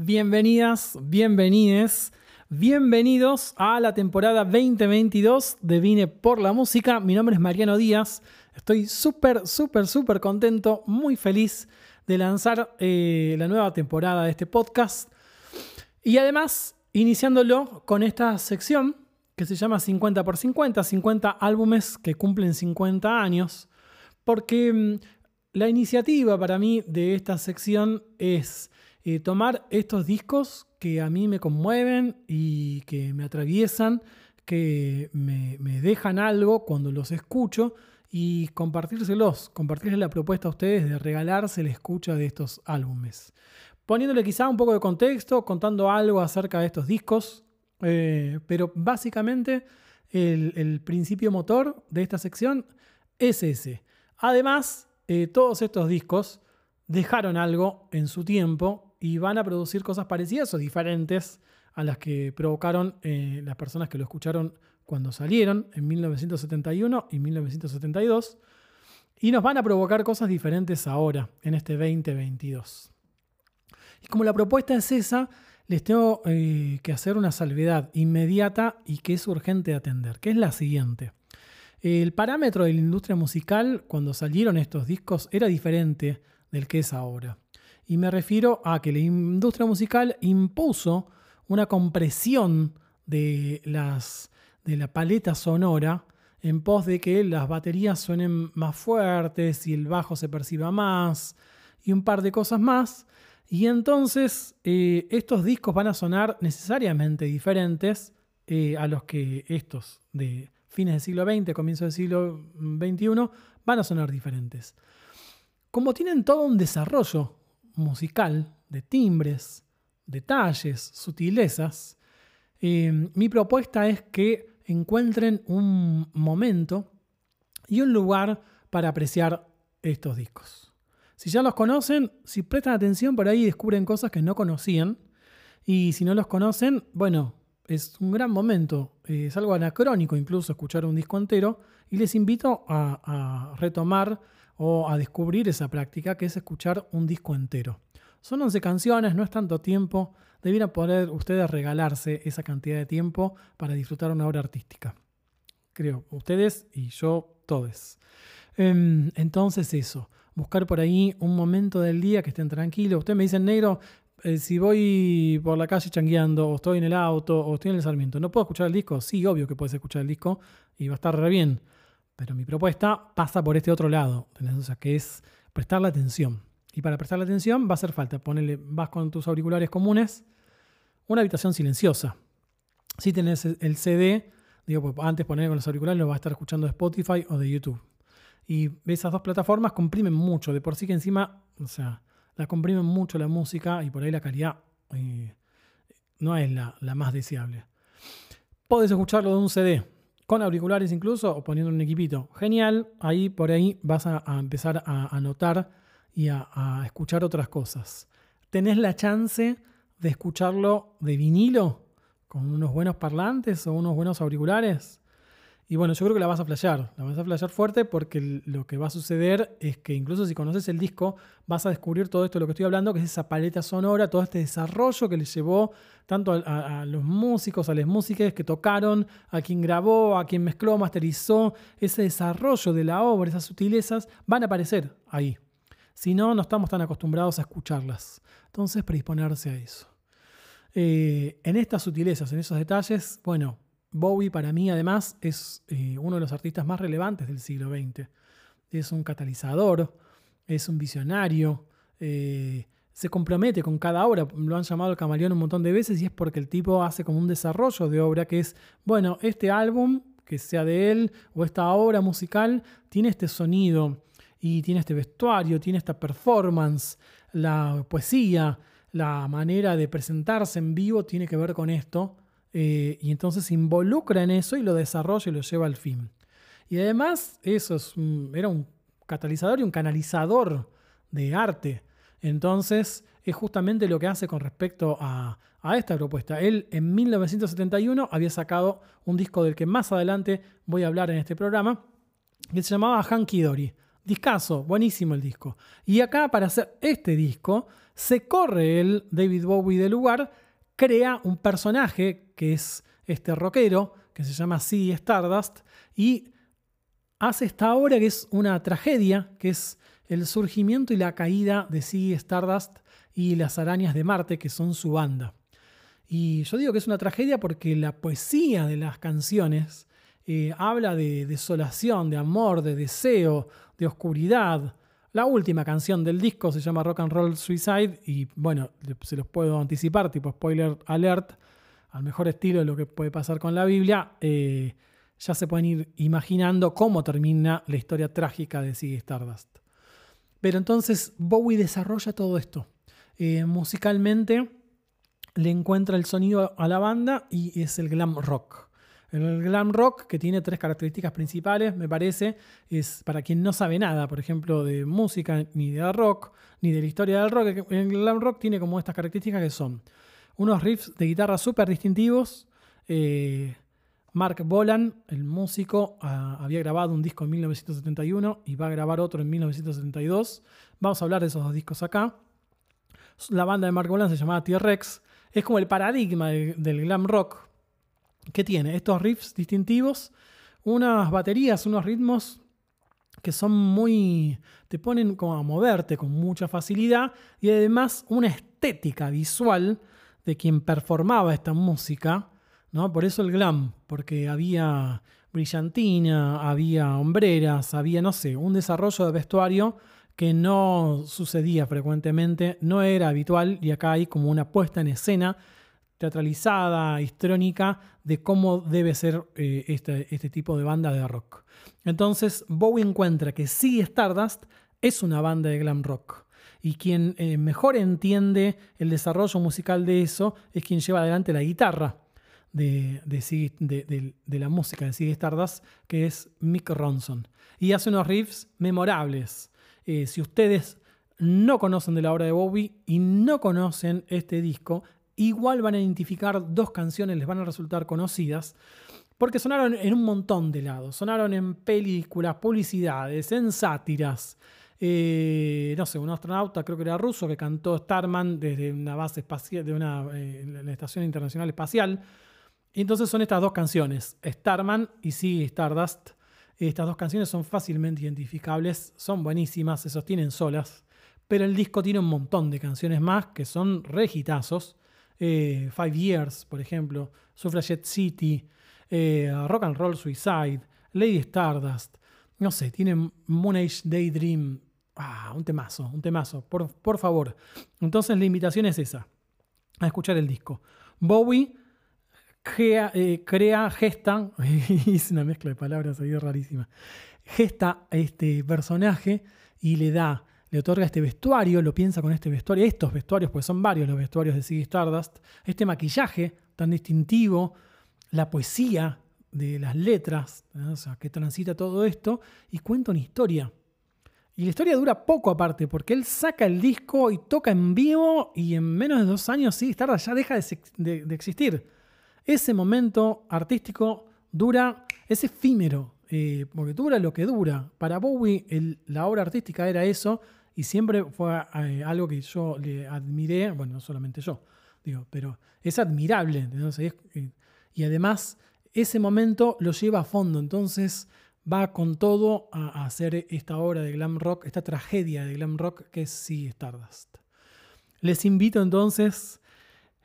bienvenidas, bienvenides, bienvenidos a la temporada 2022 de Vine por la Música. Mi nombre es Mariano Díaz. Estoy súper, súper, súper contento, muy feliz de lanzar eh, la nueva temporada de este podcast. Y además, iniciándolo con esta sección que se llama 50 por 50, 50 álbumes que cumplen 50 años, porque mm, la iniciativa para mí de esta sección es eh, tomar estos discos que a mí me conmueven y que me atraviesan, que me, dejan algo cuando los escucho y compartírselos, compartirles la propuesta a ustedes de regalarse la escucha de estos álbumes. Poniéndole quizá un poco de contexto, contando algo acerca de estos discos, eh, pero básicamente el, principio motor de esta sección es ese. Además, eh, todos estos discos dejaron algo en su tiempo y van a producir cosas parecidas o diferentes a las que provocaron eh, las personas que lo escucharon cuando salieron en 1971 y 1972. Y nos van a provocar cosas diferentes ahora, en este 2022. Y como la propuesta es esa, les tengo eh, que hacer una salvedad inmediata y que es urgente de atender, que es la siguiente. El parámetro de la industria musical cuando salieron estos discos era diferente del que es ahora. Y me refiero a que la industria musical impuso una compresión de, las, de la paleta sonora en pos de que las baterías suenen más fuertes y el bajo se perciba más y un par de cosas más. Y entonces eh, estos discos van a sonar necesariamente diferentes eh, a los que estos de fines del siglo XX, comienzo del siglo XXI, van a sonar diferentes. Como tienen todo un desarrollo musical, de timbres, detalles, sutilezas, eh, mi propuesta es que encuentren un momento y un lugar para apreciar estos discos. Si ya los conocen, si prestan atención por ahí descubren cosas que no conocían. Y si no los conocen, bueno, es un gran momento. Es algo anacrónico incluso escuchar un disco entero. Y les invito a retomar o a descubrir esa práctica que es escuchar un disco entero. Son 11 canciones, no es tanto tiempo, debieran poder ustedes regalarse esa cantidad de tiempo para disfrutar una obra artística. Creo, ustedes y yo, todos. Em, entonces eso, buscar por ahí un momento del día que estén tranquilos. Ustedes me dicen, negro, eh, si voy por la calle changueando, o estoy en el auto, o estoy en el Sarmiento, ¿no puedo escuchar el disco? Sí, obvio que puedes escuchar el disco y va a estar bien. Pero mi propuesta pasa por este otro lado, O sea, que es prestarle atención. Y para prestarle atención va a hacer falta ponerle, vas con tus auriculares comunes, una habitación silenciosa. Si tenés el CD, digo, pues antes poner con los auriculares lo vas a estar escuchando de Spotify o de YouTube. Y esas dos plataformas comprimen mucho, de por sí que encima, o sea, la comprimen mucho la música y por ahí la calidad eh, no es la, más deseable. Podés escucharlo de un CD, con auriculares incluso o poniendo un equipito. Genial, ahí por ahí vas a, empezar a, notar y a, a, escuchar otras cosas. Tenés la chance de escucharlo de vinilo con unos buenos parlantes o unos buenos auriculares. Y bueno, yo creo que la vas a flashear, la vas a flashear fuerte porque lo que va a suceder es que incluso si conoces el disco, vas a descubrir todo esto de lo que estoy hablando, que es esa paleta sonora, todo este desarrollo que le llevó tanto a, los músicos, a las músicas que tocaron, a quien grabó, a quien mezcló, masterizó, ese desarrollo de la obra, esas sutilezas, van a aparecer ahí. Si no, no estamos tan acostumbrados a escucharlas. Entonces, predisponerse a eso. Eh, en estas sutilezas, en esos detalles, bueno, Bowie para mí además es eh, uno de los artistas más relevantes del siglo XX. Es un catalizador, es un visionario, eh, se compromete con cada obra. Lo han llamado el camaleón un montón de veces y es porque el tipo hace como un desarrollo de obra que es, bueno, este álbum, que sea de él, o esta obra musical, tiene este sonido y tiene este vestuario, tiene esta performance, la poesía, la manera de presentarse en vivo tiene que ver con esto eh, y entonces se involucra en eso y lo desarrolla y lo lleva al fin. Y además, eso es era un catalizador y un canalizador de arte. Entonces, es justamente lo que hace con respecto a, esta propuesta. Él en 1971 había sacado un disco del que más adelante voy a hablar en este programa, que se llamaba Hanky Dory. Discaso, buenísimo el disco. Y acá para hacer este disco Se corre el David Bowie del lugar, crea un personaje que es este rockero, que se llama Ziggy Stardust, y hace esta obra que es una tragedia, que es el surgimiento y la caída de Ziggy Stardust y las arañas de Marte, que son su banda. Y yo digo que es una tragedia porque la poesía de las canciones eh, habla de desolación, de amor, de deseo, de oscuridad. La última canción del disco se llama Rock and Roll Suicide y bueno, se los puedo anticipar, tipo spoiler alert, al mejor estilo de lo que puede pasar con la Biblia. Eh, ya se pueden ir imaginando cómo termina la historia trágica de Ziggy Stardust. Pero entonces Bowie desarrolla todo esto. Eh, musicalmente le encuentra el sonido a la banda y es el glam rock. El glam rock, que tiene tres características principales, me parece, es para quien no sabe nada, por ejemplo, de música, ni de rock, ni de la historia del rock. El glam rock tiene como estas características que son unos riffs de guitarra súper distintivos. Eh, Mark Bolan, el músico, ah, había grabado un disco en 1971 y va a grabar otro en 1972. Vamos a hablar de esos dos discos acá. La banda de Mark Bolan se llamaba T-Rex es como el paradigma del glam rock que tiene estos riffs distintivos, unas baterías, unos ritmos que son muy. te ponen como a moverte con mucha facilidad y además una estética visual de quien performaba esta música, ¿no? Por eso el glam, porque había brillantina, había hombreras, había, no sé, un desarrollo de vestuario que no sucedía frecuentemente, no era habitual y acá hay como una puesta en escena teatralizada, histrónica, de cómo debe ser eh, este, este, tipo de banda de rock. Entonces Bowie encuentra que sí Stardust es una banda de glam rock. Y quien eh, mejor entiende el desarrollo musical de eso es quien lleva adelante la guitarra de, de, la música de Ziggy Stardust, que es Mick Ronson. Y hace unos riffs memorables. Eh, si ustedes no conocen de la obra de Bowie y no conocen este disco, igual van a identificar dos canciones, les van a resultar conocidas, porque sonaron en un montón de lados. Sonaron en películas, publicidades, en sátiras. Eh, no sé, un astronauta, creo que era ruso, que cantó Starman desde una base espacial, de una eh, la Estación Internacional Espacial. Y entonces son estas dos canciones, Starman y sí, Stardust. Estas dos canciones son fácilmente identificables, son buenísimas, se sostienen solas, pero el disco tiene un montón de canciones más que son regitazos. Eh, Five Years, por ejemplo, Suffragette City, eh, Rock and Roll Suicide, Lady Stardust, no sé, tienen Moon Age Daydream. Ah, un temazo, un temazo, por, por favor. Entonces la invitación es esa, a escuchar el disco. Bowie eh, crea, gesta, es una mezcla de palabras ahí rarísima, gesta este personaje y le da, le otorga este vestuario, lo piensa con este vestuario, estos vestuarios, pues son varios los vestuarios de Ziggy Stardust, este maquillaje tan distintivo, la poesía de las letras, que transita todo esto y cuenta una historia. Y la historia dura poco aparte, porque él saca el disco y toca en vivo y en menos de dos años Ziggy Stardust ya deja de existir ese momento artístico dura, es efímero, eh, porque dura lo que dura. Para Bowie la obra artística era eso y siempre fue eh, algo que yo le admiré, bueno, no solamente yo, digo, pero es admirable. Eh, y además ese momento lo lleva a fondo, entonces va con todo a, hacer esta obra de glam rock, esta tragedia de glam rock que es Stardust. Les invito entonces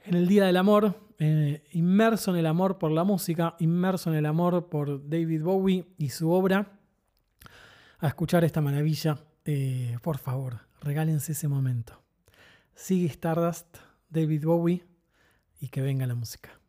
en el Día del Amor eh, inmerso en el amor por la música, inmerso en el amor por David Bowie y su obra, a escuchar esta maravilla. Eh, por favor, regálense ese momento. Sigue Stardust, David Bowie y que venga la música.